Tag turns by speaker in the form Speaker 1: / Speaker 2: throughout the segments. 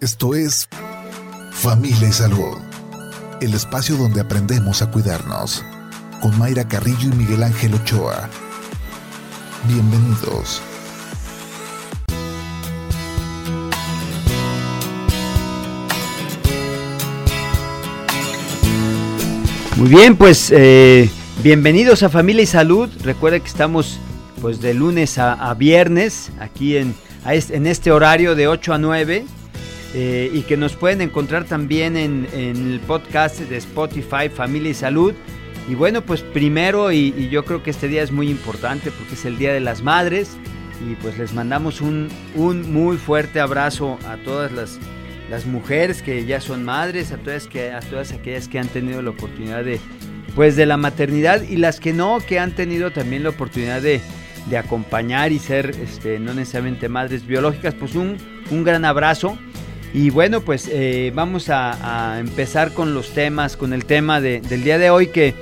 Speaker 1: Esto es Familia y Salud, el espacio donde aprendemos a cuidarnos, con Mayra Carrillo y Miguel Ángel Ochoa. Bienvenidos.
Speaker 2: Muy bien, pues eh, bienvenidos a Familia y Salud. Recuerda que estamos pues de lunes a, viernes aquí en, en este horario de 8 a 9 eh, y que nos pueden encontrar también en, el podcast de Spotify Familia y Salud. Y bueno, pues primero, y, yo creo que este día es muy importante porque es el Día de las Madres y pues les mandamos un, un muy fuerte abrazo a todas las las mujeres que ya son madres, a todas, que, a todas aquellas que han tenido la oportunidad de, pues, de la maternidad y las que no, que han tenido también la oportunidad de, acompañar y ser este, no necesariamente madres biológicas, pues un, un gran abrazo. Y bueno, pues eh, vamos a, empezar con los temas, con el tema del día de hoy que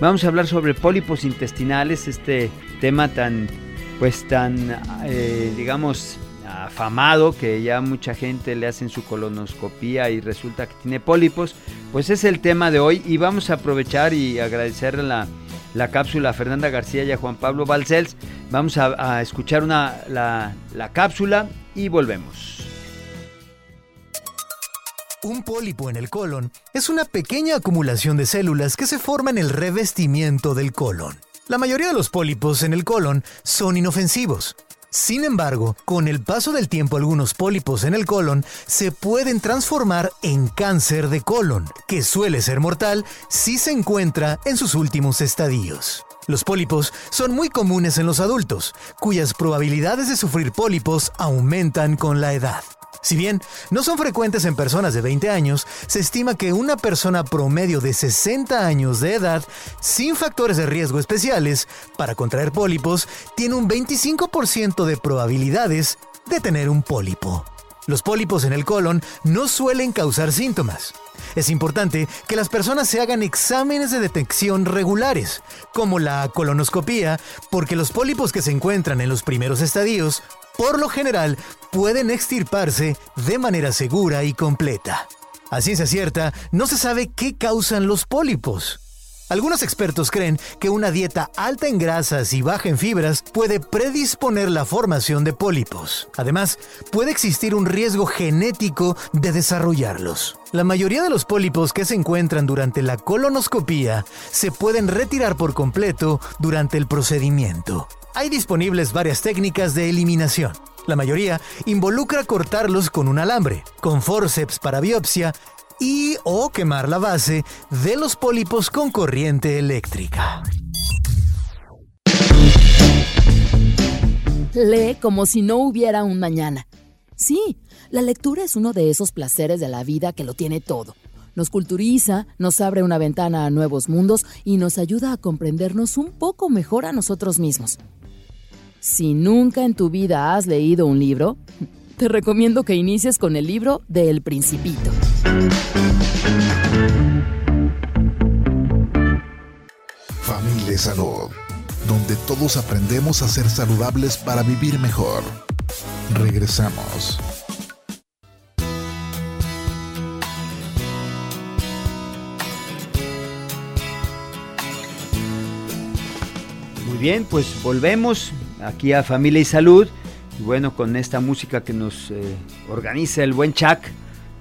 Speaker 2: vamos a hablar sobre pólipos intestinales, este tema tan, pues tan, eh, digamos, afamado que ya mucha gente le hacen su colonoscopía y resulta que tiene pólipos, pues es el tema de hoy y vamos a aprovechar y agradecer la, la cápsula a Fernanda García y a Juan Pablo Balcells. Vamos a, escuchar una, la, la cápsula y volvemos.
Speaker 3: Un pólipo en el colon es una pequeña acumulación de células que se forma en el revestimiento del colon. La mayoría de los pólipos en el colon son inofensivos, sin embargo, con el paso del tiempo algunos pólipos en el colon se pueden transformar en cáncer de colon, que suele ser mortal si se encuentra en sus últimos estadios. Los pólipos son muy comunes en los adultos, cuyas probabilidades de sufrir pólipos aumentan con la edad. Si bien no son frecuentes en personas de 20 años, se estima que una persona promedio de 60 años de edad, sin factores de riesgo especiales para contraer pólipos, tiene un 25% de probabilidades de tener un pólipo. Los pólipos en el colon no suelen causar síntomas. Es importante que las personas se hagan exámenes de detección regulares, como la colonoscopía, porque los pólipos que se encuentran en los primeros estadios por lo general, pueden extirparse de manera segura y completa. A ciencia cierta, no se sabe qué causan los pólipos. Algunos expertos creen que una dieta alta en grasas y baja en fibras puede predisponer la formación de pólipos. Además, puede existir un riesgo genético de desarrollarlos. La mayoría de los pólipos que se encuentran durante la colonoscopía se pueden retirar por completo durante el procedimiento. Hay disponibles varias técnicas de eliminación. La mayoría involucra cortarlos con un alambre, con forceps para biopsia y o quemar la base de los pólipos con corriente eléctrica.
Speaker 4: Lee como si no hubiera un mañana. Sí, la lectura es uno de esos placeres de la vida que lo tiene todo. Nos culturiza, nos abre una ventana a nuevos mundos y nos ayuda a comprendernos un poco mejor a nosotros mismos. Si nunca en tu vida has leído un libro, te recomiendo que inicies con el libro de El Principito.
Speaker 1: Familia Salud, donde todos aprendemos a ser saludables para vivir mejor. Regresamos.
Speaker 2: Muy bien, pues volvemos aquí a Familia y Salud. Y bueno, con esta música que nos eh, organiza el buen Chuck,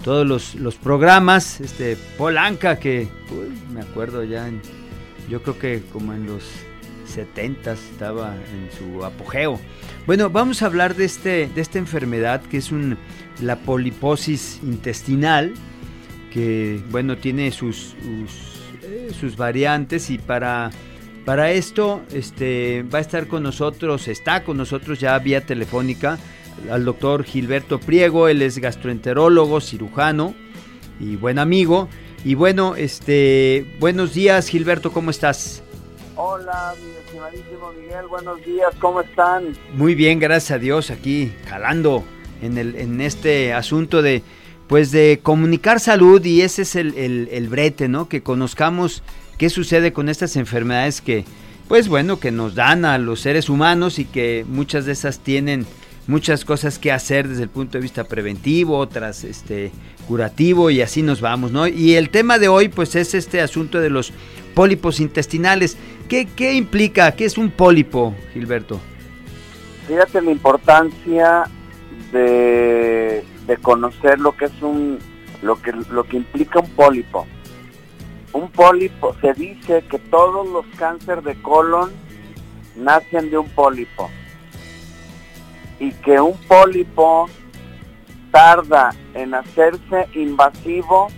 Speaker 2: todos los, programas, este Polanca que me acuerdo ya, yo creo que como en los 70 estaba en su apogeo. Bueno, vamos a hablar de, este, de esta enfermedad que es un, la poliposis intestinal, que bueno, tiene sus, sus eh, variantes y para para esto este, va a estar con nosotros, está con nosotros ya vía telefónica al doctor Gilberto Priego, él es gastroenterólogo, cirujano y buen amigo. Y bueno, este, buenos días Gilberto, ¿cómo estás?
Speaker 5: Hola, mi estimadísimo Miguel, buenos días, ¿cómo están?
Speaker 2: Muy bien, gracias a Dios, aquí jalando en, el, en este asunto de, pues de comunicar salud y ese es el, el, el brete, ¿no? Que conozcamos qué sucede con estas enfermedades que, pues bueno, que nos dan a los seres humanos y que muchas de esas tienen muchas cosas que hacer desde el punto de vista preventivo, otras este curativo y así nos vamos, ¿no? Y el tema de hoy pues es este asunto de los pólipos intestinales. ¿Qué, qué implica? ¿Qué es un pólipo, Gilberto?
Speaker 5: Fíjate la importancia de, de conocer lo que es un lo que lo que implica un pólipo. Un pólipo se dice que todos los cánceres de colon nacen de un pólipo y que un pólipo tarda en hacerse invasivo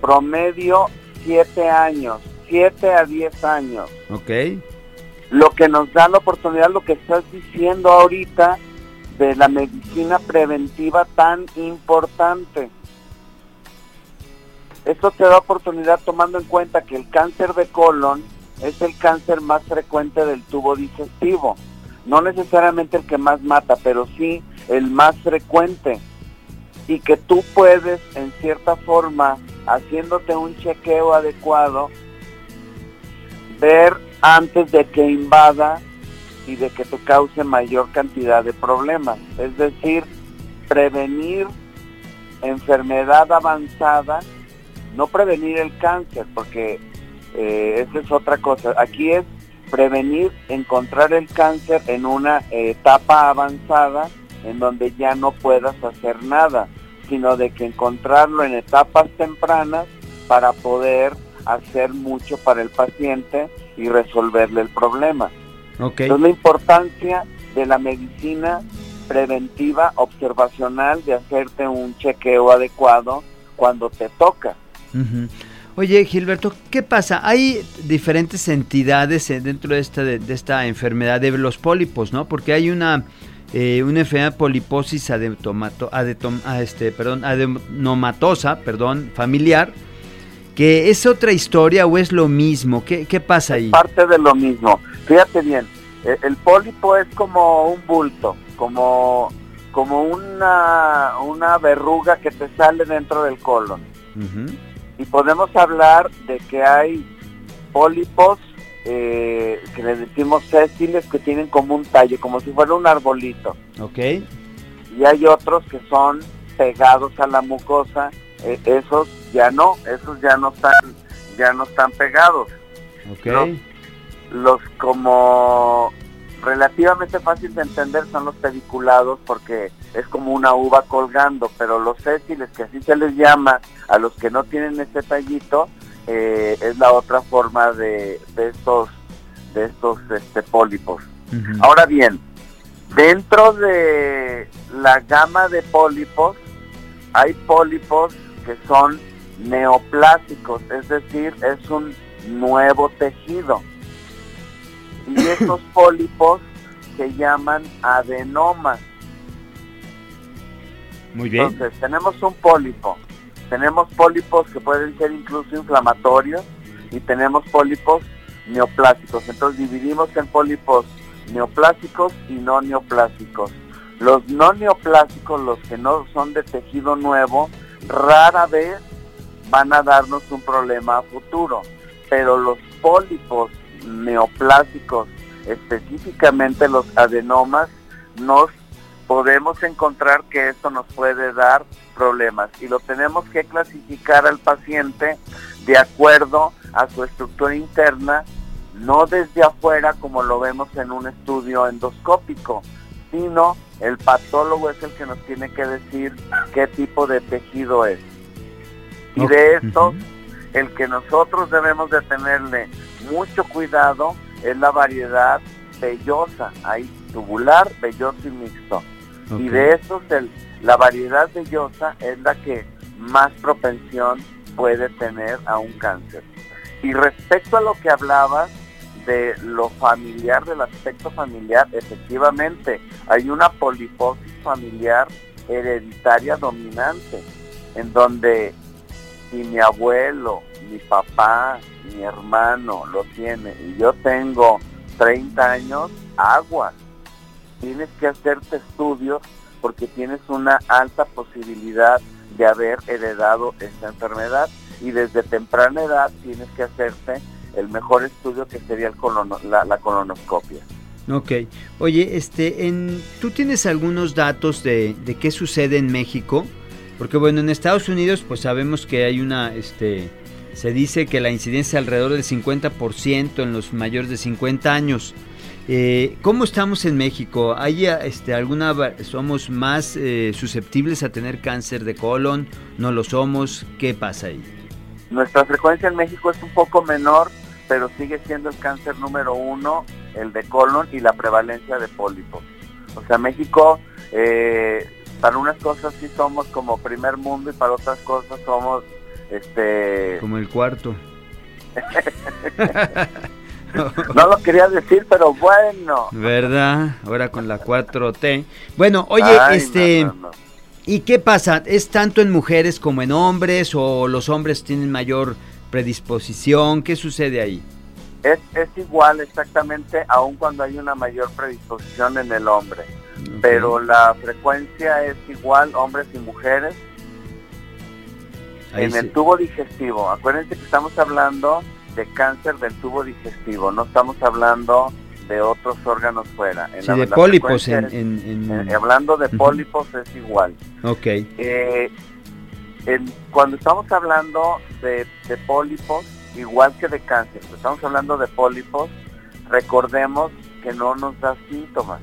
Speaker 5: promedio 7 años, 7 a 10 años.
Speaker 2: Ok.
Speaker 5: Lo que nos da la oportunidad, lo que estás diciendo ahorita, de la medicina preventiva tan importante. Esto te da oportunidad tomando en cuenta que el cáncer de colon es el cáncer más frecuente del tubo digestivo. No necesariamente el que más mata, pero sí el más frecuente. Y que tú puedes, en cierta forma, haciéndote un chequeo adecuado, ver antes de que invada y de que te cause mayor cantidad de problemas. Es decir, prevenir enfermedad avanzada, no prevenir el cáncer, porque eh, esa es otra cosa. Aquí es prevenir, encontrar el cáncer en una etapa avanzada en donde ya no puedas hacer nada, sino de que encontrarlo en etapas tempranas para poder hacer mucho para el paciente y resolverle el problema.
Speaker 2: Okay.
Speaker 5: Entonces la importancia de la medicina preventiva observacional, de hacerte un chequeo adecuado cuando te toca.
Speaker 2: Uh Oye, Gilberto, ¿qué pasa? Hay diferentes entidades eh, dentro de esta, de, esta enfermedad de los pólipos, ¿no? Porque hay una, eh, una enfermedad poliposis adetomato, adetom, ah, este, perdón, adenomatosa, perdón, familiar, que es otra historia o es lo mismo. ¿Qué, qué pasa ahí?
Speaker 5: Parte de lo mismo. Fíjate bien, el, el pólipo es como un bulto, como, como una, una verruga que te sale dentro del colon.
Speaker 2: Uh
Speaker 5: y podemos hablar de que hay pólipos eh, que le decimos sésiles que tienen como un tallo, como si fuera un arbolito.
Speaker 2: Ok.
Speaker 5: Y hay otros que son pegados a la mucosa, eh, esos ya no, esos ya no están, ya no están pegados.
Speaker 2: Ok.
Speaker 5: Los, los como relativamente fácil de entender son los pediculados porque es como una uva colgando, pero los sésiles, que así se les llama, a los que no tienen ese tallito, eh, es la otra forma de, de estos, de estos este, pólipos.
Speaker 2: Uh -huh.
Speaker 5: Ahora bien, dentro de la gama de pólipos, hay pólipos que son neoplásicos, es decir, es un nuevo tejido y estos pólipos se llaman adenomas.
Speaker 2: Muy bien.
Speaker 5: Entonces, tenemos un pólipo. Tenemos pólipos que pueden ser incluso inflamatorios y tenemos pólipos neoplásicos. Entonces, dividimos en pólipos neoplásicos y no neoplásicos. Los no neoplásicos, los que no son de tejido nuevo, rara vez van a darnos un problema a futuro. Pero los pólipos neoplásicos, específicamente los adenomas, nos podemos encontrar que esto nos puede dar problemas y lo tenemos que clasificar al paciente de acuerdo a su estructura interna, no desde afuera como lo vemos en un estudio endoscópico, sino el patólogo es el que nos tiene que decir qué tipo de tejido es. Y de esto. El que nosotros debemos de tenerle mucho cuidado es la variedad vellosa, hay tubular, velloso y mixto. Okay. Y de esos, el, la variedad vellosa es la que más propensión puede tener a un cáncer. Y respecto a lo que hablabas de lo familiar, del aspecto familiar, efectivamente, hay una poliposis familiar hereditaria dominante, en donde si mi abuelo, mi papá, mi hermano lo tiene y yo tengo 30 años, aguas. Tienes que hacerte estudios porque tienes una alta posibilidad de haber heredado esta enfermedad y desde temprana edad tienes que hacerte el mejor estudio que sería el colono, la, la, colonoscopia.
Speaker 2: Ok. Oye, este, en, ¿tú tienes algunos datos de, de qué sucede en México? Porque bueno, en Estados Unidos pues sabemos que hay una, este, se dice que la incidencia es alrededor del 50% en los mayores de 50 años. Eh, ¿Cómo estamos en México? ¿Hay este, alguna, somos más eh, susceptibles a tener cáncer de colon? ¿No lo somos? ¿Qué pasa ahí?
Speaker 5: Nuestra frecuencia en México es un poco menor, pero sigue siendo el cáncer número uno, el de colon y la prevalencia de pólipos. O sea, México, eh, para unas cosas sí somos como primer mundo y para otras cosas somos, este...
Speaker 2: Como el cuarto.
Speaker 5: no lo quería decir, pero bueno.
Speaker 2: ¿Verdad? Ahora con la 4T. Bueno, oye, este... ¿Y qué pasa? ¿Es tanto en mujeres como en hombres o los hombres tienen mayor predisposición? ¿Qué sucede ahí?
Speaker 5: Es, es igual exactamente, aun cuando hay una mayor predisposición en el hombre. Pero la frecuencia es igual, hombres y mujeres. en el tubo digestivo, acuérdense que estamos hablando de cáncer del tubo digestivo, no estamos hablando de otros órganos fuera.
Speaker 2: En de pólipos. En,
Speaker 5: hablando de pólipos es igual.
Speaker 2: Ok.
Speaker 5: Eh, cuando estamos hablando de, de, pólipos, igual que de cáncer, estamos hablando de pólipos, recordemos que no nos da síntomas.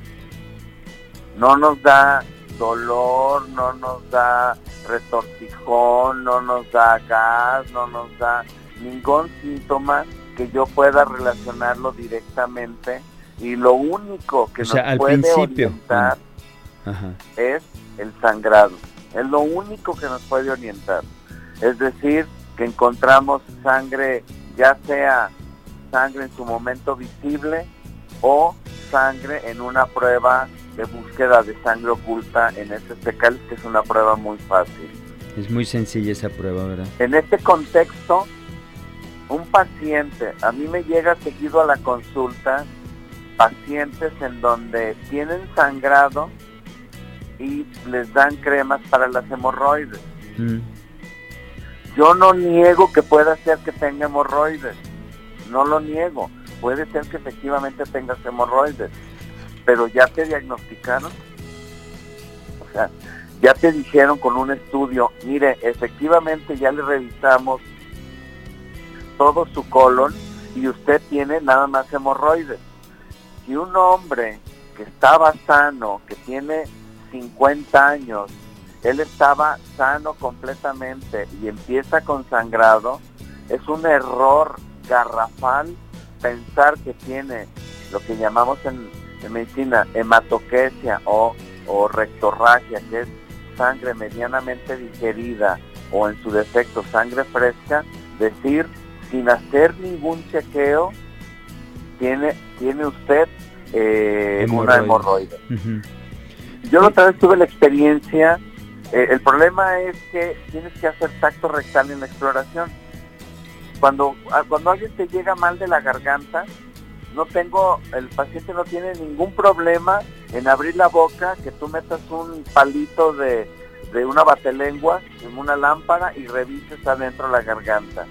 Speaker 5: No nos da dolor, no nos da retortijón, no nos da gas, no nos da ningún síntoma que yo pueda relacionarlo directamente y lo único que nos puede orientar es el sangrado. Es lo único que nos puede orientar. Es decir, que encontramos sangre, ya sea sangre en su momento visible o sangre en una prueba de búsqueda de sangre oculta en ese fecal, que es una prueba muy fácil.
Speaker 2: Es muy sencilla esa prueba, ¿verdad?
Speaker 5: En este contexto, un paciente, a mí me llega seguido a la consulta pacientes en donde tienen sangrado y les dan cremas para las hemorroides. Mm. Yo no niego que pueda ser que tenga hemorroides, no lo niego. Puede ser que efectivamente tengas hemorroides, pero ya te diagnosticaron. O sea, ya te dijeron con un estudio, mire, efectivamente ya le revisamos todo su colon y usted tiene nada más hemorroides. Si un hombre que estaba sano, que tiene 50 años, él estaba sano completamente y empieza con sangrado, es un error garrafal pensar que tiene lo que llamamos en, medicina hematoquesia o, o rectorragia, que es sangre medianamente digerida o en su defecto sangre fresca, decir sin hacer ningún chequeo, tiene, tiene usted eh, una hemorroide. Yo otra vez tuve la experiencia, eh, el problema es que tienes que hacer tacto rectal en la exploración. Cuando, ah, cuando alguien te llega mal de la garganta, no tengo, el paciente no tiene ningún problema en abrir la boca, que tú metas un palito de, de una batelengua en una lámpara y revises adentro la garganta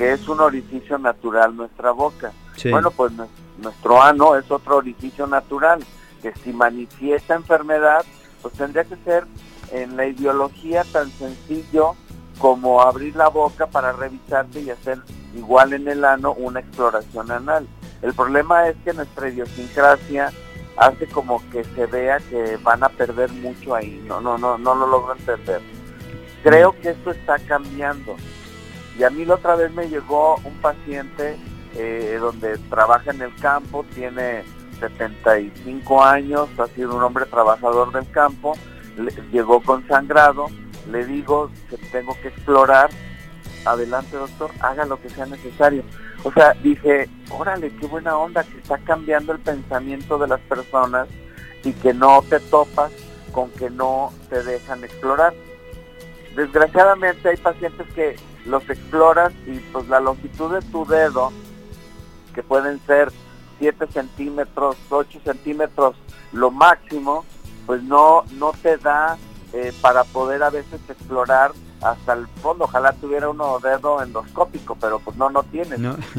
Speaker 5: que es un orificio natural nuestra boca. Bueno, pues nuestro ano es otro orificio natural, que si manifiesta enfermedad, pues tendría que ser en la ideología tan sencillo como abrir la boca para revisarte y hacer igual en el ano una exploración anal. El problema es que nuestra idiosincrasia hace como que se vea que van a perder mucho ahí. No, no, no, no lo logro entender. Creo que esto está cambiando. Y a mí la otra vez me llegó un paciente eh, donde trabaja en el campo, tiene 75 años, ha sido un hombre trabajador del campo, llegó con sangrado, le digo que tengo que explorar, adelante doctor, haga lo que sea necesario. O sea, dije, órale, qué buena onda que está cambiando el pensamiento de las personas y que no te topas con que no te dejan explorar. Desgraciadamente hay pacientes que los exploras y pues la longitud de tu dedo, que pueden ser 7 centímetros, 8 centímetros, lo máximo, pues no, no te da eh, para poder a veces explorar hasta el fondo. Ojalá tuviera uno dedo endoscópico, pero pues no, no tiene.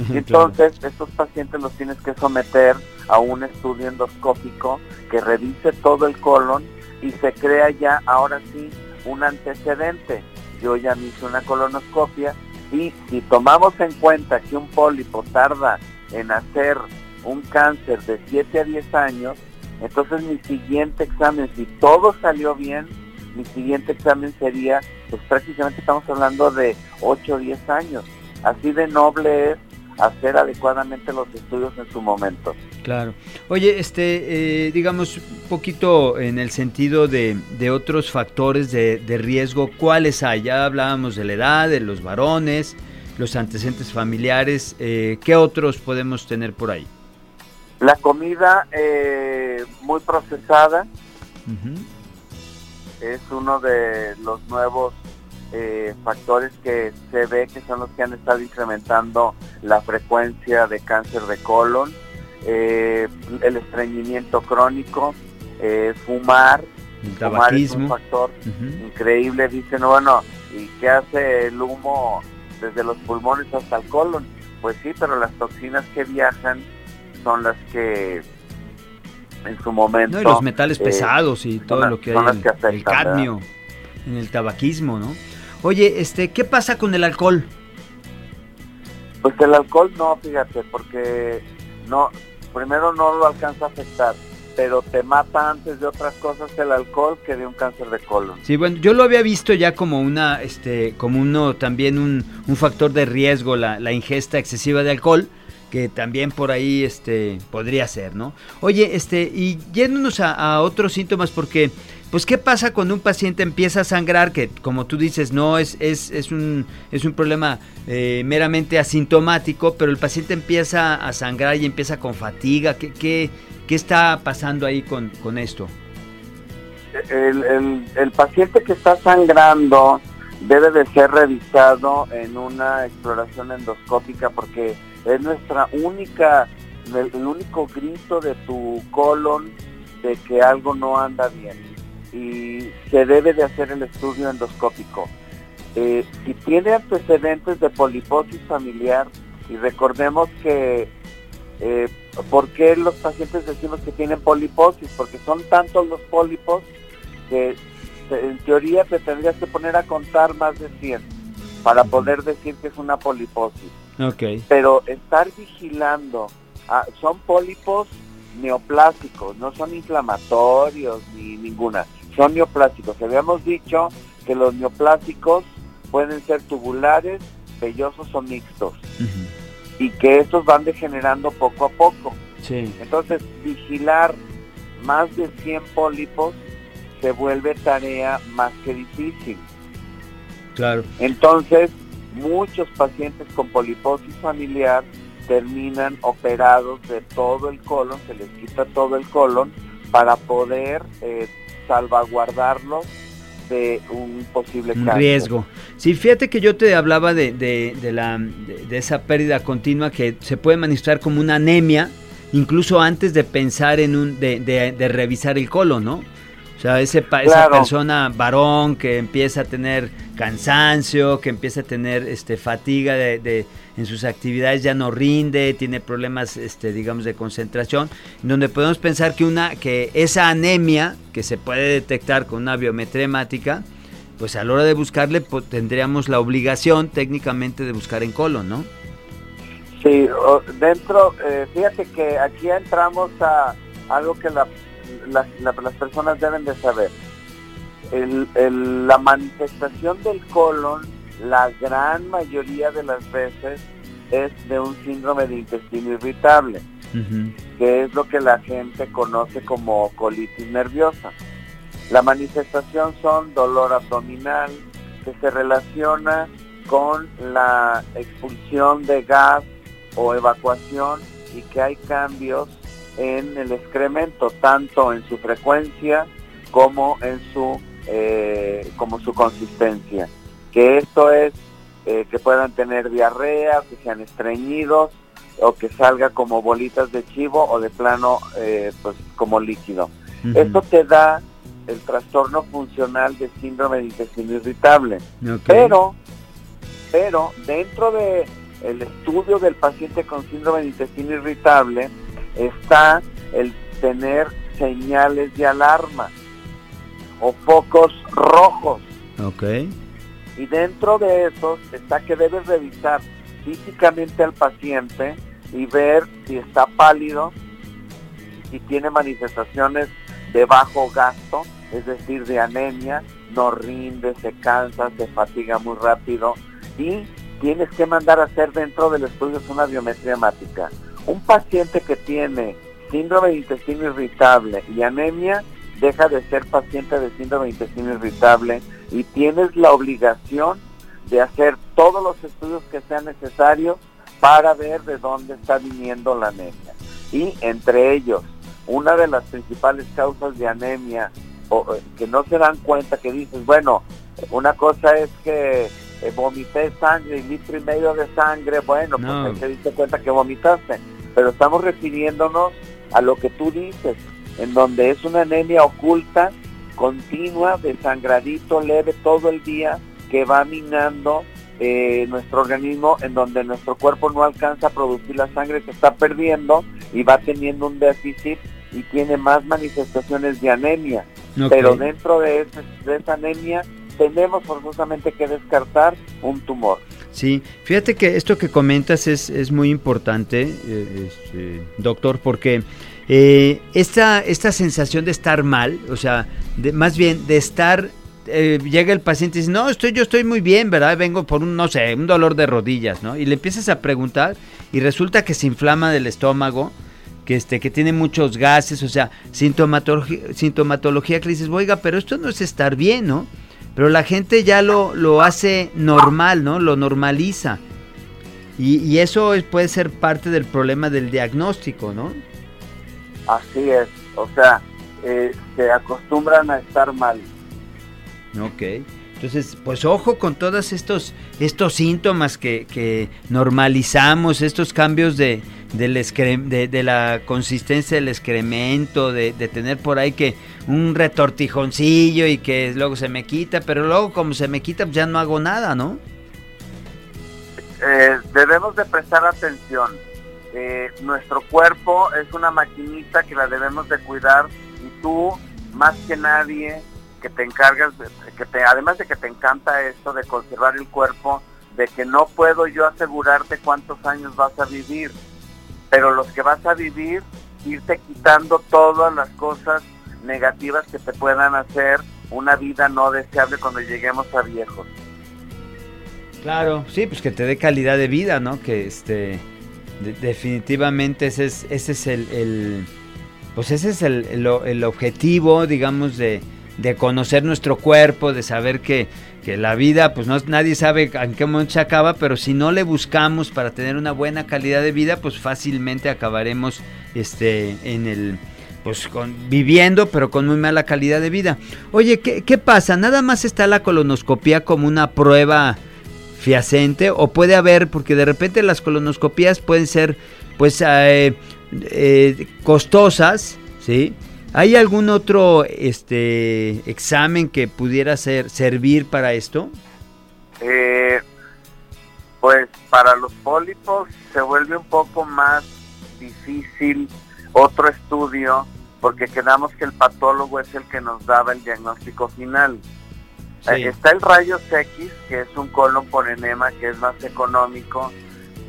Speaker 5: entonces, estos pacientes los tienes que someter a un estudio endoscópico que revise todo el colon y se crea ya, ahora sí, un antecedente. Yo ya me hice una colonoscopia y si tomamos en cuenta que un pólipo tarda en hacer un cáncer de 7 a 10 años, entonces mi siguiente examen, si todo salió bien, mi siguiente examen sería, pues prácticamente estamos hablando de 8 o 10 años. Así de noble es hacer adecuadamente los estudios en su momento.
Speaker 2: Claro. Oye, este, eh, digamos, un poquito en el sentido de, otros factores de, riesgo, ¿cuáles hay? Ya hablábamos de la edad, de los varones, los antecedentes familiares, eh, ¿qué otros podemos tener por ahí?
Speaker 5: La comida eh, muy procesada es uno de los nuevos eh, factores que se ve que son los que han estado incrementando la frecuencia de cáncer de colon, eh, el estreñimiento crónico, fumar,
Speaker 2: el fumar es
Speaker 5: un factor increíble, dicen, bueno, ¿y qué hace el humo desde los pulmones hasta el colon? Pues sí, pero las toxinas que viajan son las que en su momento...
Speaker 2: y los metales eh, pesados y todo lo que hay, en el cadmio, en el tabaquismo, ¿no? Oye, este, ¿qué pasa con el alcohol?
Speaker 5: Pues el alcohol no, fíjate, porque no, primero no lo alcanza a afectar, pero te mata antes de otras cosas el alcohol que de un cáncer de colon.
Speaker 2: Sí, bueno, yo lo había visto ya como una, este, como uno también un, un factor de riesgo la, la ingesta excesiva de alcohol que también por ahí este, podría ser, ¿no? Oye, este, y yéndonos a, otros síntomas, porque, pues, ¿qué pasa cuando un paciente empieza a sangrar? Que, como tú dices, no es, es, es, un, es un problema eh, meramente asintomático, pero el paciente empieza a sangrar y empieza con fatiga. ¿Qué, qué, qué está pasando ahí con, con esto?
Speaker 5: El, el, el paciente que está sangrando debe de ser revisado en una exploración endoscópica porque es nuestra única, el, único grito de tu colon de que algo no anda bien y se debe de hacer el estudio endoscópico. Eh, si tiene antecedentes de poliposis familiar, y recordemos que, eh, ¿por qué los pacientes decimos que tienen poliposis? Porque son tantos los pólipos que en teoría te tendrías que poner a contar más de 100 para poder decir que es una poliposis.
Speaker 2: Okay.
Speaker 5: Pero estar vigilando, ah, son pólipos neoplásicos, no son inflamatorios ni ninguna, son neoplásicos. Habíamos dicho que los neoplásicos pueden ser tubulares, vellosos o mixtos y que estos van degenerando poco a poco.
Speaker 2: Sí.
Speaker 5: Entonces, vigilar más de 100 pólipos se vuelve tarea más que difícil.
Speaker 2: Claro.
Speaker 5: Entonces, muchos pacientes con poliposis familiar terminan operados de todo el colon, se les quita todo el colon para poder eh, salvaguardarlos de un posible
Speaker 2: riesgo. Sí, fíjate que yo te hablaba de, de, la, de, esa pérdida continua que se puede manifestar como una anemia, incluso antes de pensar en un, de, revisar el colon, ¿no? O sea, ese, esa persona varón que empieza a tener cansancio, que empieza a tener este, fatiga de, en sus actividades, ya no rinde, tiene problemas, este, digamos, de concentración, donde podemos pensar que, una, que esa anemia que se puede detectar con una biometría hemática, pues a la hora de buscarle pues, tendríamos la obligación técnicamente de buscar en colon, ¿no?
Speaker 5: Sí, dentro, eh, fíjate que aquí entramos a algo que la las personas deben de saber. la manifestación del colon, la gran mayoría de las veces, es de un síndrome de intestino irritable, que es lo que la gente conoce como colitis nerviosa. La manifestación son dolor abdominal, que se relaciona con la expulsión de gas o evacuación y que hay cambios en el excremento, tanto en su frecuencia como en su, eh, como su consistencia. Que esto es eh, que puedan tener diarrea, que sean estreñidos o que salga como bolitas de chivo o de plano eh, pues como líquido. Esto te da el trastorno funcional de síndrome de intestino irritable. Pero, pero dentro de el estudio del paciente con síndrome de intestino irritable está el tener señales de alarma o focos rojos.
Speaker 2: Ok.
Speaker 5: Y dentro de esos está que debes revisar físicamente al paciente y ver si está pálido, si tiene manifestaciones de bajo gasto, es decir, de anemia, no rinde, se cansa, se fatiga muy rápido y tienes que mandar a hacer dentro del estudio una biometría hemática. Un paciente que tiene síndrome de intestino irritable y anemia deja de ser paciente de síndrome de intestino irritable y tienes la obligación de hacer todos los estudios que sean necesarios para ver de dónde está viniendo la anemia. Y entre ellos, una de las principales causas de anemia, o, eh, que no se dan cuenta, que dices, bueno, una cosa es que eh, vomité sangre y litro y medio de sangre, bueno, pues ahí te diste cuenta que vomitaste. Pero estamos refiriéndonos a lo que tú dices, en donde es una anemia oculta, continua, de sangradito leve todo el día, que va minando eh, nuestro organismo, en donde nuestro cuerpo no alcanza a producir la sangre que está perdiendo y va teniendo un déficit y tiene más manifestaciones de anemia. Pero dentro de, de esa anemia tenemos forzosamente que descartar un tumor.
Speaker 2: Sí, fíjate que esto que comentas es, es muy importante, eh, este, doctor, porque eh, esta, esta sensación de estar mal, o sea, de, más bien de estar, eh, llega el paciente y dice, no, estoy, yo estoy muy bien, ¿verdad? Vengo por un, no sé, un dolor de rodillas, ¿no? Y le empiezas a preguntar y resulta que se inflama del estómago, que, este, que tiene muchos gases, o sea, sintomatología, sintomatología que le dices, oiga, pero esto no es estar bien, ¿no? Pero la gente ya lo, lo hace normal, ¿no? Lo normaliza. Y, eso puede ser parte del problema del diagnóstico, ¿no?
Speaker 5: Así es. O sea, eh, se acostumbran a estar mal.
Speaker 2: Ok. Entonces, pues ojo con todos estos, estos síntomas que, que normalizamos, estos cambios de, de, la consistencia del excremento, de, tener por ahí que un retortijoncillo y que luego se me quita, pero luego como se me quita pues ya no hago nada, ¿no?
Speaker 5: Eh, debemos de prestar atención. Eh, nuestro cuerpo es una maquinita que la debemos de cuidar y tú más que nadie que te encargas, que te, además de que te encanta esto de conservar el cuerpo, de que no puedo yo asegurarte cuántos años vas a vivir pero los que vas a vivir, irte quitando todas las cosas negativas que te puedan hacer una vida no deseable cuando lleguemos a viejos.
Speaker 2: Claro, sí, pues que te dé calidad de vida, ¿no? Que este, definitivamente ese es, ese es el, pues ese es el, el objetivo, digamos, de, de conocer nuestro cuerpo, de saber que, que la vida, pues no, nadie sabe en qué momento se acaba, pero si no le buscamos para tener una buena calidad de vida, pues fácilmente acabaremos este, en el, pues con, viviendo, pero con muy mala calidad de vida. Oye, ¿qué, ¿qué, pasa? ¿Nada más está la colonoscopia como una prueba fiacente? ¿O puede haber, porque de repente las colonoscopías pueden ser, pues, eh, eh, costosas, ¿sí? ¿Hay algún otro este examen que pudiera ser servir para esto?
Speaker 5: Eh, pues para los pólipos se vuelve un poco más difícil otro estudio porque quedamos que el patólogo es el que nos daba el diagnóstico final. Eh, está el rayos X, que es un colon por enema, que es más económico,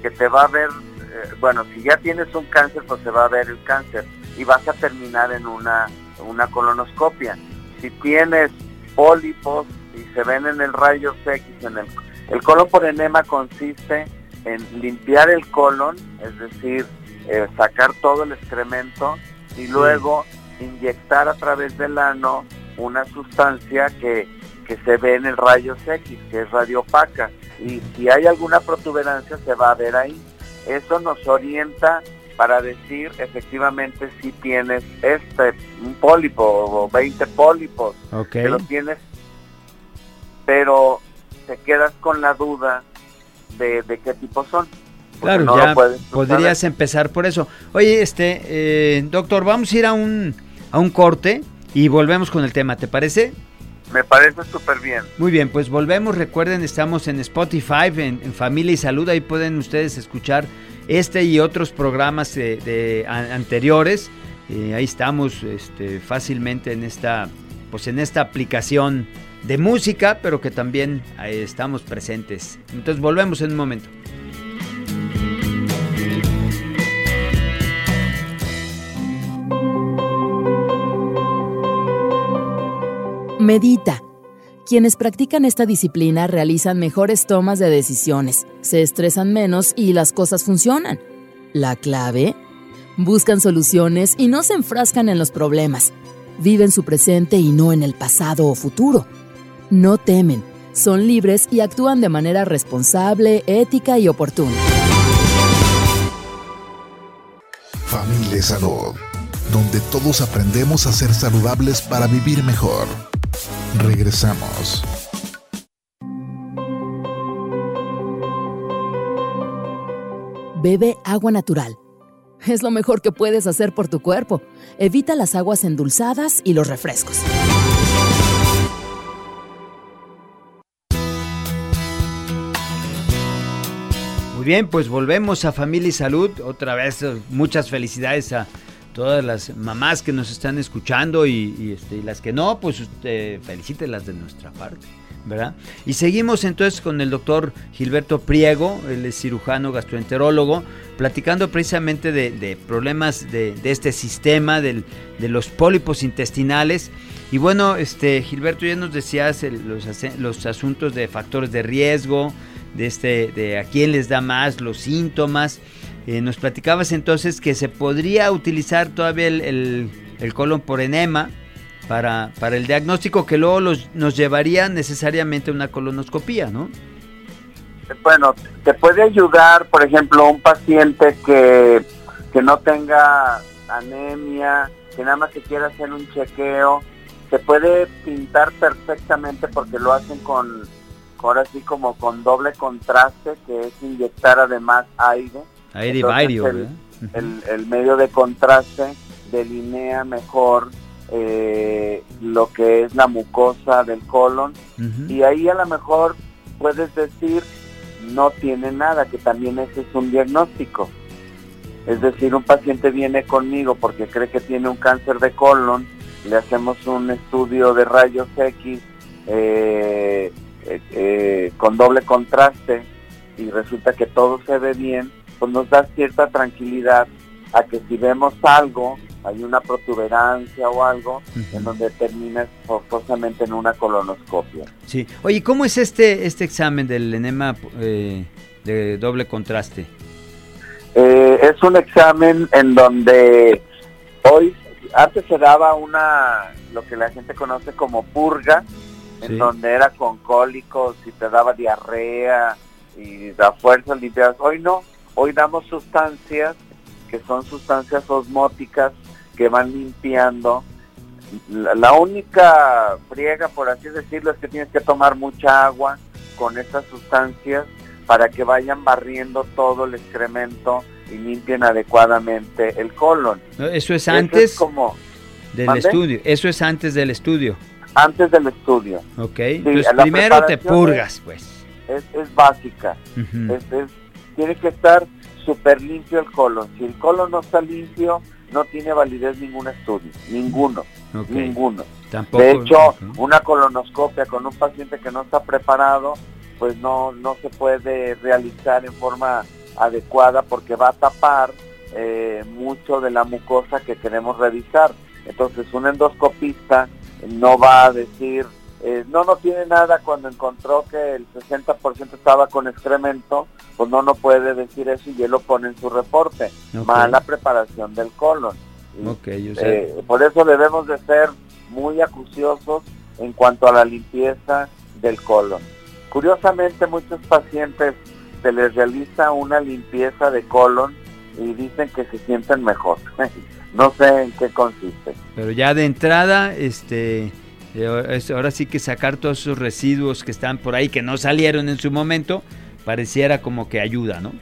Speaker 5: que te va a ver, eh, bueno, si ya tienes un cáncer, pues se va a ver el cáncer y vas a terminar en una, una colonoscopia. Si tienes pólipos y se ven en el rayo X, en el, el colon por enema consiste en limpiar el colon, es decir, eh, sacar todo el excremento y luego inyectar a través del ano una sustancia que, que se ve en el rayo X, que es radiopaca. Y si hay alguna protuberancia se va a ver ahí. Eso nos orienta para decir efectivamente si tienes este un pólipo o 20 pólipos que lo tienes pero te quedas con la duda de, qué tipo son
Speaker 2: claro ya podrías empezar por eso. Oye este eh, doctor vamos a ir a un a un corte y volvemos con el tema, ¿te parece?
Speaker 5: Me parece súper bien.
Speaker 2: Muy bien, pues volvemos. Recuerden, estamos en Spotify, en, Familia y Salud. Ahí pueden ustedes escuchar este y otros programas de, anteriores. Eh, ahí estamos este, fácilmente en esta, pues en esta aplicación de música, pero que también estamos presentes. Entonces volvemos en un momento.
Speaker 4: Medita. Quienes practican esta disciplina realizan mejores tomas de decisiones, se estresan menos y las cosas funcionan. La clave Buscan soluciones y no se enfrascan en los problemas. Viven su presente y no en el pasado o futuro. No temen, son libres y actúan de manera responsable, ética y oportuna.
Speaker 1: Familia Salud, donde todos aprendemos a ser saludables para vivir mejor. Regresamos.
Speaker 4: Bebe agua natural es lo mejor que puedes hacer por tu cuerpo. Evita las aguas endulzadas y los refrescos.
Speaker 2: Muy bien, pues volvemos a Familia y Salud. Otra vez, muchas felicidades a todas las mamás que nos están escuchando y, este, las que no, pues usted, felicítelas de nuestra parte. ¿verdad? Y seguimos entonces con el doctor Gilberto Priego, es cirujano gastroenterólogo, platicando precisamente de, problemas de, este sistema, de los pólipos intestinales. Y bueno, este Gilberto ya nos decías los, asuntos de factores de riesgo, de, este, de a quién les da más, los síntomas. Eh, nos platicabas entonces que se podría utilizar todavía el colon por enema, para, para el diagnóstico que luego nos llevaría necesariamente a una colonoscopía, ¿no?
Speaker 5: Bueno, te puede ayudar, por ejemplo, un paciente que, no tenga anemia, que nada más se quiera hacer un chequeo, se puede pintar perfectamente porque lo hacen con, ahora sí como con doble contraste, que es inyectar además aire.
Speaker 2: Aire,
Speaker 5: el, el, el medio de contraste delinea mejor eh, lo que es la mucosa del colon. Y ahí a lo mejor puedes decir no tiene nada, que también ese es un diagnóstico. Es decir, un paciente viene conmigo porque cree que tiene un cáncer de colon, le hacemos un estudio de rayos X eh, eh, con doble contraste y resulta que todo se ve bien, pues nos da cierta tranquilidad a que si vemos algo hay una protuberancia o algo en donde termina forzosamente en una colonoscopia.
Speaker 2: Sí. Oye, ¿cómo es este este examen del enema eh, de doble contraste?
Speaker 5: Eh, es un examen en donde hoy antes se daba una lo que la gente conoce como purga, en donde era con cólicos y te daba diarrea y da fuerza limpias. Hoy no, hoy damos sustancias que son sustancias osmóticas que van limpiando. La, única friega, por así decirlo, es que tienes que tomar mucha agua con estas sustancias para que vayan barriendo todo el excremento y limpien adecuadamente el colon.
Speaker 2: Eso es antes como, del estudio. Eso es antes del estudio.
Speaker 5: Antes del estudio.
Speaker 2: Ok. Entonces primero te purgas, pues.
Speaker 5: Es, es básica. Tiene que estar súper limpio el colon. Si el colon no está limpio, no tiene validez ningún estudio, ninguno, ninguno. de hecho, una colonoscopia con un paciente que no está preparado, pues no, no se puede realizar en forma adecuada porque va a tapar eh, mucho de la mucosa que queremos revisar. Entonces, un endoscopista no va a decir, eh, no, no tiene nada cuando encontró que el 60% estaba con excremento, pues no, no puede decir eso y él lo pone en su reporte. Mala preparación del colon. Eh, por eso debemos de ser muy acuciosos en cuanto a la limpieza del colon. Curiosamente, muchos pacientes se les realiza una limpieza de colon y dicen que se sienten mejor. no sé en qué consiste.
Speaker 2: Pero ya de entrada, este ahora sí que sacar todos esos residuos que están por ahí, que no salieron en su momento, pareciera como que ayuda, ¿no?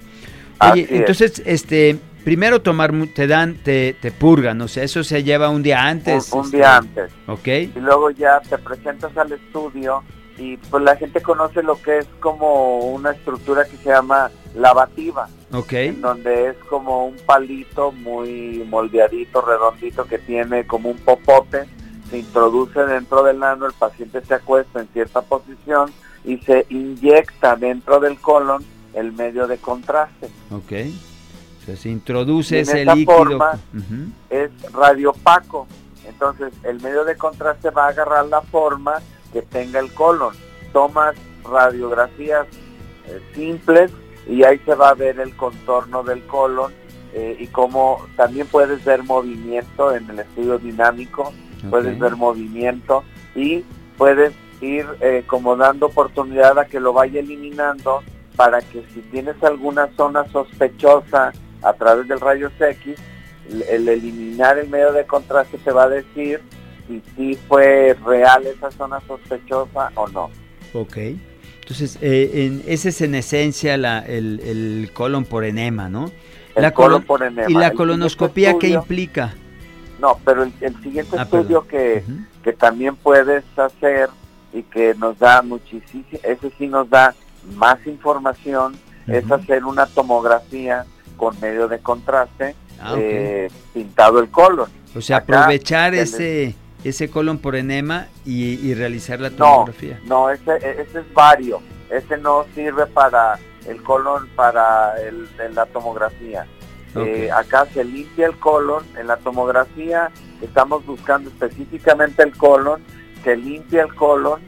Speaker 2: Oye, entonces, este, primero tomar, te dan, te, te purgan, o sea, eso se lleva un día antes.
Speaker 5: Un, día este, antes.
Speaker 2: Ok.
Speaker 5: Y luego ya te presentas al estudio y pues la gente conoce lo que es como una estructura que se llama lavativa.
Speaker 2: Ok.
Speaker 5: En donde es como un palito muy moldeadito, redondito, que tiene como un popote, se introduce dentro del ano, el paciente se acuesta en cierta posición y se inyecta dentro del colon el medio de contraste.
Speaker 2: Ok. O sea, se introduce ese
Speaker 5: esa
Speaker 2: líquido.
Speaker 5: Forma Es radiopaco. Entonces, el medio de contraste va a agarrar la forma que tenga el colon. Tomas radiografías eh, simples y ahí se va a ver el contorno del colon eh, y como también puedes ver movimiento en el estudio dinámico, puedes ver movimiento y puedes ir eh, como dando oportunidad a que lo vaya eliminando para que si tienes alguna zona sospechosa a través del rayos X, el eliminar el medio de contraste te va a decir si sí fue real esa zona sospechosa o no.
Speaker 2: Ok. Entonces, eh, en, ese es en esencia la, el, colon por enema, ¿no?
Speaker 5: El
Speaker 2: la
Speaker 5: colon por enema.
Speaker 2: ¿Y la colonoscopia qué implica?
Speaker 5: No, pero el, siguiente ah, estudio que, que también puedes hacer y que nos da muchísimo, ese sí nos da más información, es hacer una tomografía con medio de contraste ah, eh, pintado el colon.
Speaker 2: O sea, aprovechar ese ese colon por enema y, realizar la tomografía.
Speaker 5: No, no ese, ese es vario. Ese no sirve para el colon, para el, la tomografía. Eh, acá se limpia el colon, en la tomografía estamos buscando específicamente el colon, se limpia el colon,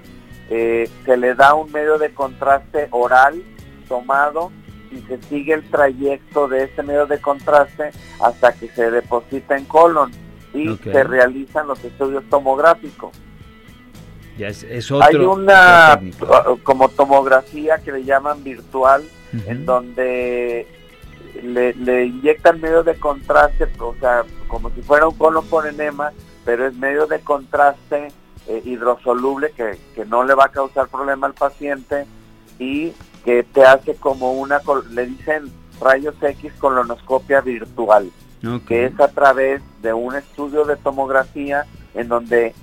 Speaker 5: eh, se le da un medio de contraste oral tomado y se sigue el trayecto de ese medio de contraste hasta que se deposita en colon y se realizan los estudios tomográficos.
Speaker 2: Ya es,
Speaker 5: Hay una como tomografía que le llaman virtual, en donde le, inyectan medio de contraste, o sea, como si fuera un colon por enema, pero es medio de contraste eh, hidrosoluble que, que no le va a causar problema al paciente y que te hace como una, le dicen rayos X colonoscopia virtual que es a través de un estudio de tomografía en donde,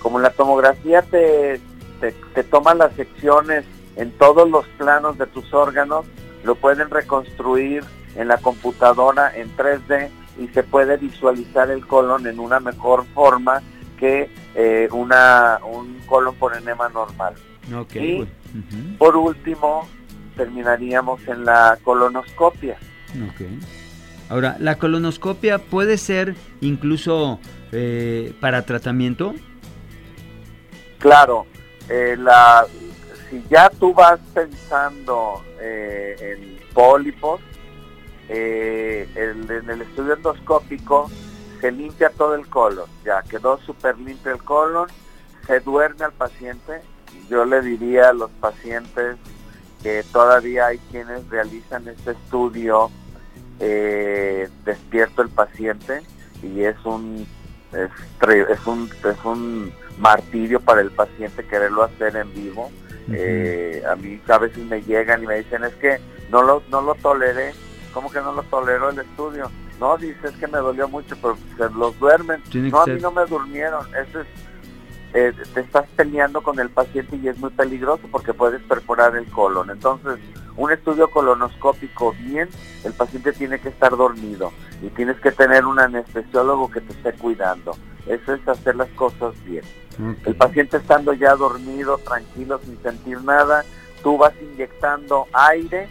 Speaker 5: como la tomografía te, te, toma las secciones en todos los planos de tus órganos, lo pueden reconstruir en la computadora en 3D y se puede visualizar el colon en una mejor forma que eh, una, un colon por enema normal. y por último, terminaríamos en la colonoscopia.
Speaker 2: Ahora, ¿la colonoscopia puede ser incluso eh, para tratamiento?
Speaker 5: Claro, eh, la, si ya tú vas pensando en pólipos, en el estudio endoscópico se limpia todo el colon, ya quedó súper limpio el colon, se duerme al paciente. Yo le diría a los pacientes que todavía hay quienes realizan este estudio eh, despierto el paciente y es un es, es, un es un martirio para el paciente quererlo hacer en vivo. Eh, a mí a veces me llegan y me dicen es que no lo no lo toleré. ¿Cómo que no lo toleró el estudio? No, dice es que me dolió mucho, pero se los duermen. no, a mí no me durmieron. Eso es eh, te estás peleando con el paciente y es muy peligroso porque puedes perforar el colon. Entonces, un estudio colonoscópico bien, el paciente tiene que estar dormido y tienes que tener un anestesiólogo que te esté cuidando. Eso es hacer las cosas bien. El paciente estando ya dormido, tranquilo, sin sentir nada, tú vas inyectando aire,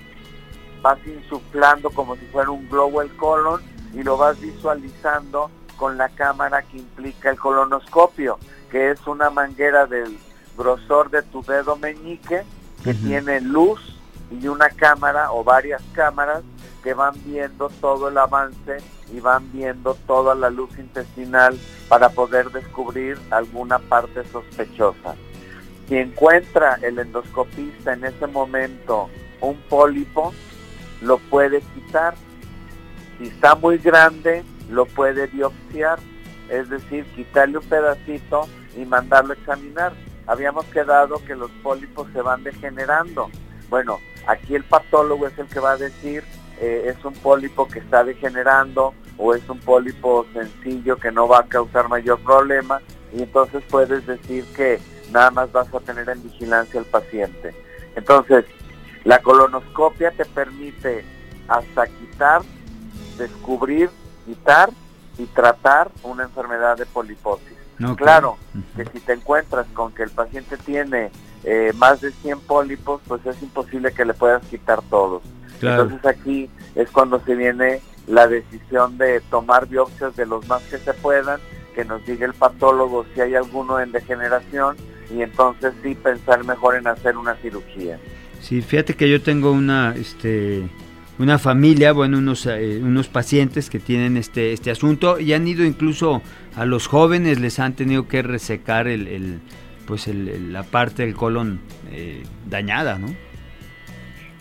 Speaker 5: vas insuflando como si fuera un globo el colon y lo vas visualizando con la cámara que implica el colonoscopio que es una manguera del grosor de tu dedo meñique, que tiene luz y una cámara o varias cámaras que van viendo todo el avance y van viendo toda la luz intestinal para poder descubrir alguna parte sospechosa. Si encuentra el endoscopista en ese momento un pólipo, lo puede quitar. Si está muy grande, lo puede biopsiar, es decir, quitarle un pedacito y mandarlo a examinar. Habíamos quedado que los pólipos se van degenerando. Bueno, aquí el patólogo es el que va a decir eh, es un pólipo que está degenerando o es un pólipo sencillo que no va a causar mayor problema y entonces puedes decir que nada más vas a tener en vigilancia al paciente. Entonces, la colonoscopia te permite hasta quitar, descubrir, quitar y tratar una enfermedad de poliposis. Claro, que si te encuentras con que el paciente tiene eh, más de 100 pólipos, pues es imposible que le puedas quitar todos. Entonces aquí es cuando se viene la decisión de tomar biopsias de los más que se puedan, que nos diga el patólogo si hay alguno en degeneración y entonces sí pensar mejor en hacer una cirugía.
Speaker 2: Sí, fíjate que yo tengo una, este, una familia, bueno, unos, eh, unos pacientes que tienen este, este asunto y han ido incluso a los jóvenes, les han tenido que resecar el, pues la parte del colon eh, dañada, ¿no?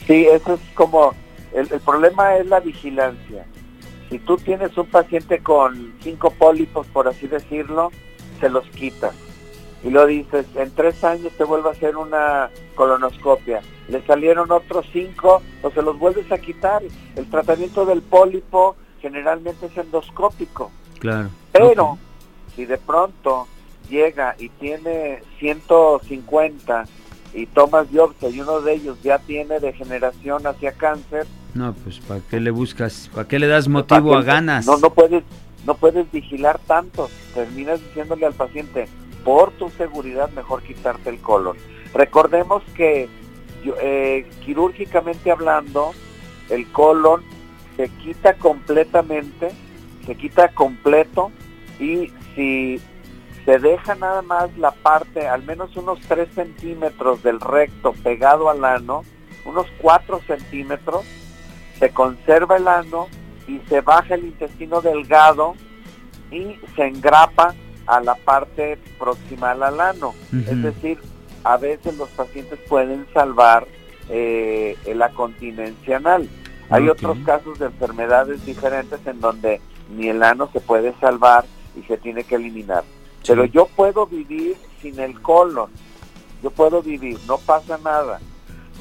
Speaker 5: Sí, eso es como, el, el problema es la vigilancia. Si tú tienes un paciente con cinco pólipos, por así decirlo, se los quitas y lo dices, en tres años te vuelve a hacer una colonoscopia, le salieron otros cinco, o se los vuelves a quitar. El tratamiento del pólipo generalmente es endoscópico.
Speaker 2: Claro.
Speaker 5: Pero si de pronto llega y tiene 150 y tomas biopsia y uno de ellos ya tiene degeneración hacia cáncer.
Speaker 2: No, pues ¿para qué le buscas? ¿Para qué le das motivo a ganas?
Speaker 5: No, no puedes, no puedes vigilar tanto. Terminas diciéndole al paciente, por tu seguridad mejor quitarte el colon. Recordemos que eh, quirúrgicamente hablando, el colon se quita completamente, se quita completo y si se deja nada más la parte, al menos unos 3 centímetros del recto pegado al ano, unos 4 centímetros, se conserva el ano y se baja el intestino delgado y se engrapa a la parte proximal al ano. Es decir, a veces los pacientes pueden salvar eh, la continencia anal. Hay otros casos de enfermedades diferentes en donde ni el ano se puede salvar y se tiene que eliminar. Pero yo puedo vivir sin el colon. Yo puedo vivir, no pasa nada.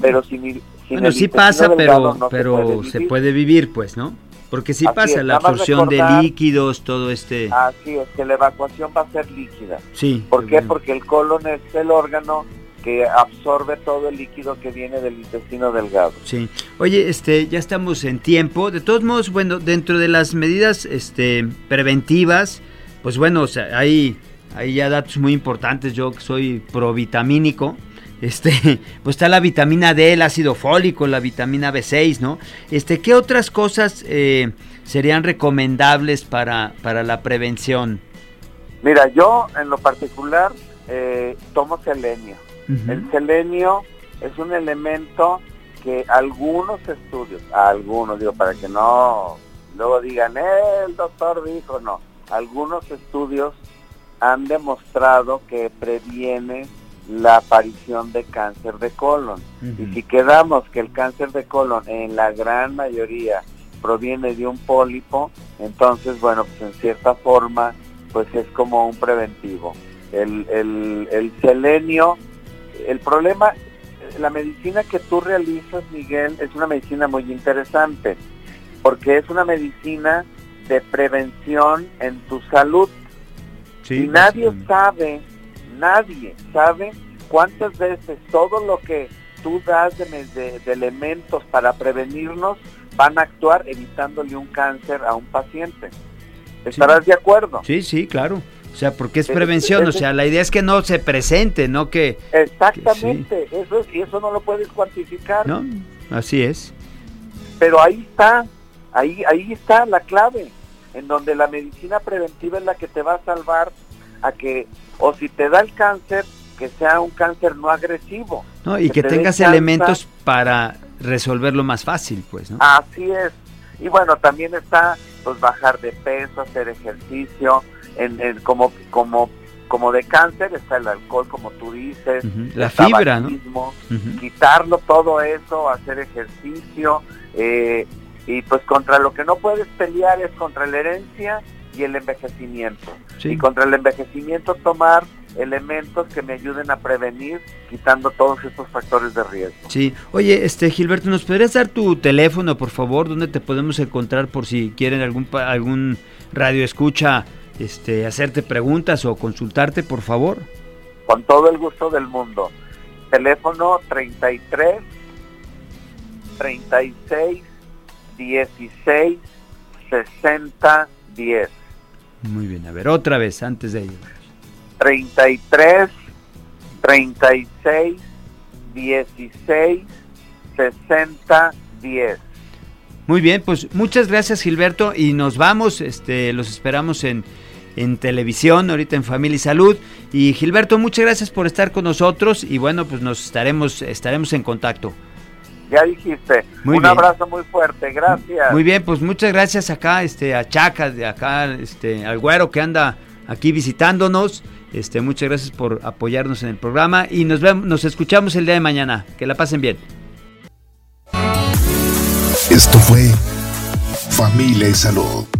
Speaker 5: Pero si mi,
Speaker 2: bueno, sí pasa, pero, pero se puede vivir, pues, ¿no? Porque si pasa la absorción de líquidos, todo este...
Speaker 5: Así es, que la evacuación va a ser líquida.
Speaker 2: Sí.
Speaker 5: ¿Por qué? Porque el colon es el órgano que absorbe todo el líquido que viene del intestino delgado.
Speaker 2: Sí. Oye, este, ya estamos en tiempo. De todos modos, bueno, dentro de las medidas este, preventivas, pues bueno, o sea, hay, hay ya datos muy importantes. Yo que soy provitamínico, este, pues está la vitamina D, el ácido fólico, la vitamina B6, ¿no? Este, ¿qué otras cosas eh, serían recomendables para, para la prevención?
Speaker 5: Mira, yo en lo particular eh, tomo selenio. El selenio es un elemento que algunos estudios, algunos digo para que no luego digan, eh, el doctor dijo, no, algunos estudios han demostrado que previene la aparición de cáncer de colon. Y si quedamos que el cáncer de colon en la gran mayoría proviene de un pólipo, entonces, bueno, pues en cierta forma, pues es como un preventivo. El, el, el selenio, el problema, la medicina que tú realizas, Miguel, es una medicina muy interesante, porque es una medicina de prevención en tu salud. y nadie sabe nadie sabe cuántas veces todo lo que tú das de, elementos para prevenirnos van a actuar evitándole un cáncer a un paciente. ¿Estarás de acuerdo?
Speaker 2: Sí, sí, claro. O sea, porque es prevención, o sea, la idea es que no se presente, no que...
Speaker 5: Exactamente, eso y eso no lo puedes cuantificar.
Speaker 2: No, así es.
Speaker 5: Pero ahí está, ahí, ahí está la clave, en donde la medicina preventiva es la que te va a salvar a que, o si te da el cáncer, que sea un cáncer no agresivo.
Speaker 2: No, y que, tengas elementos para resolverlo más fácil, pues, ¿no?
Speaker 5: Así es. Y bueno, también está, pues, bajar de peso, hacer ejercicio, en, como, como, como de cáncer está el alcohol, como tú dices.
Speaker 2: La fibra, ¿no?
Speaker 5: Quitarlo todo eso, hacer ejercicio, eh, y pues contra lo que no puedes pelear es contra la herencia y el envejecimiento. Y contra el envejecimiento tomar elementos que me ayuden a prevenir, quitando todos estos factores de riesgo.
Speaker 2: Sí, oye, este Gilberto, ¿nos podrías dar tu teléfono, por favor, donde te podemos encontrar por si quieren algún algún radio escucha, este, hacerte preguntas o consultarte, por favor?
Speaker 5: Con todo el gusto del mundo. Teléfono 33 36 16 60 10.
Speaker 2: Muy bien, a ver, otra vez antes de ello.
Speaker 5: 33 36 16 60 10.
Speaker 2: Muy bien, pues muchas gracias Gilberto y nos vamos, este, los esperamos en, en televisión, ahorita en Familia y Salud. Y Gilberto, muchas gracias por estar con nosotros y bueno, pues nos estaremos, estaremos en contacto.
Speaker 5: Ya dijiste. un abrazo muy fuerte, gracias.
Speaker 2: Muy bien, pues muchas gracias acá, este, a Chaca, de acá, este, al güero que anda aquí visitándonos. Este, muchas gracias por apoyarnos en el programa y nos vemos, nos escuchamos el día de mañana. Que la pasen bien.
Speaker 1: Esto fue Familia y Salud.